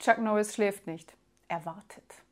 Chuck Norris schläft nicht. Er wartet.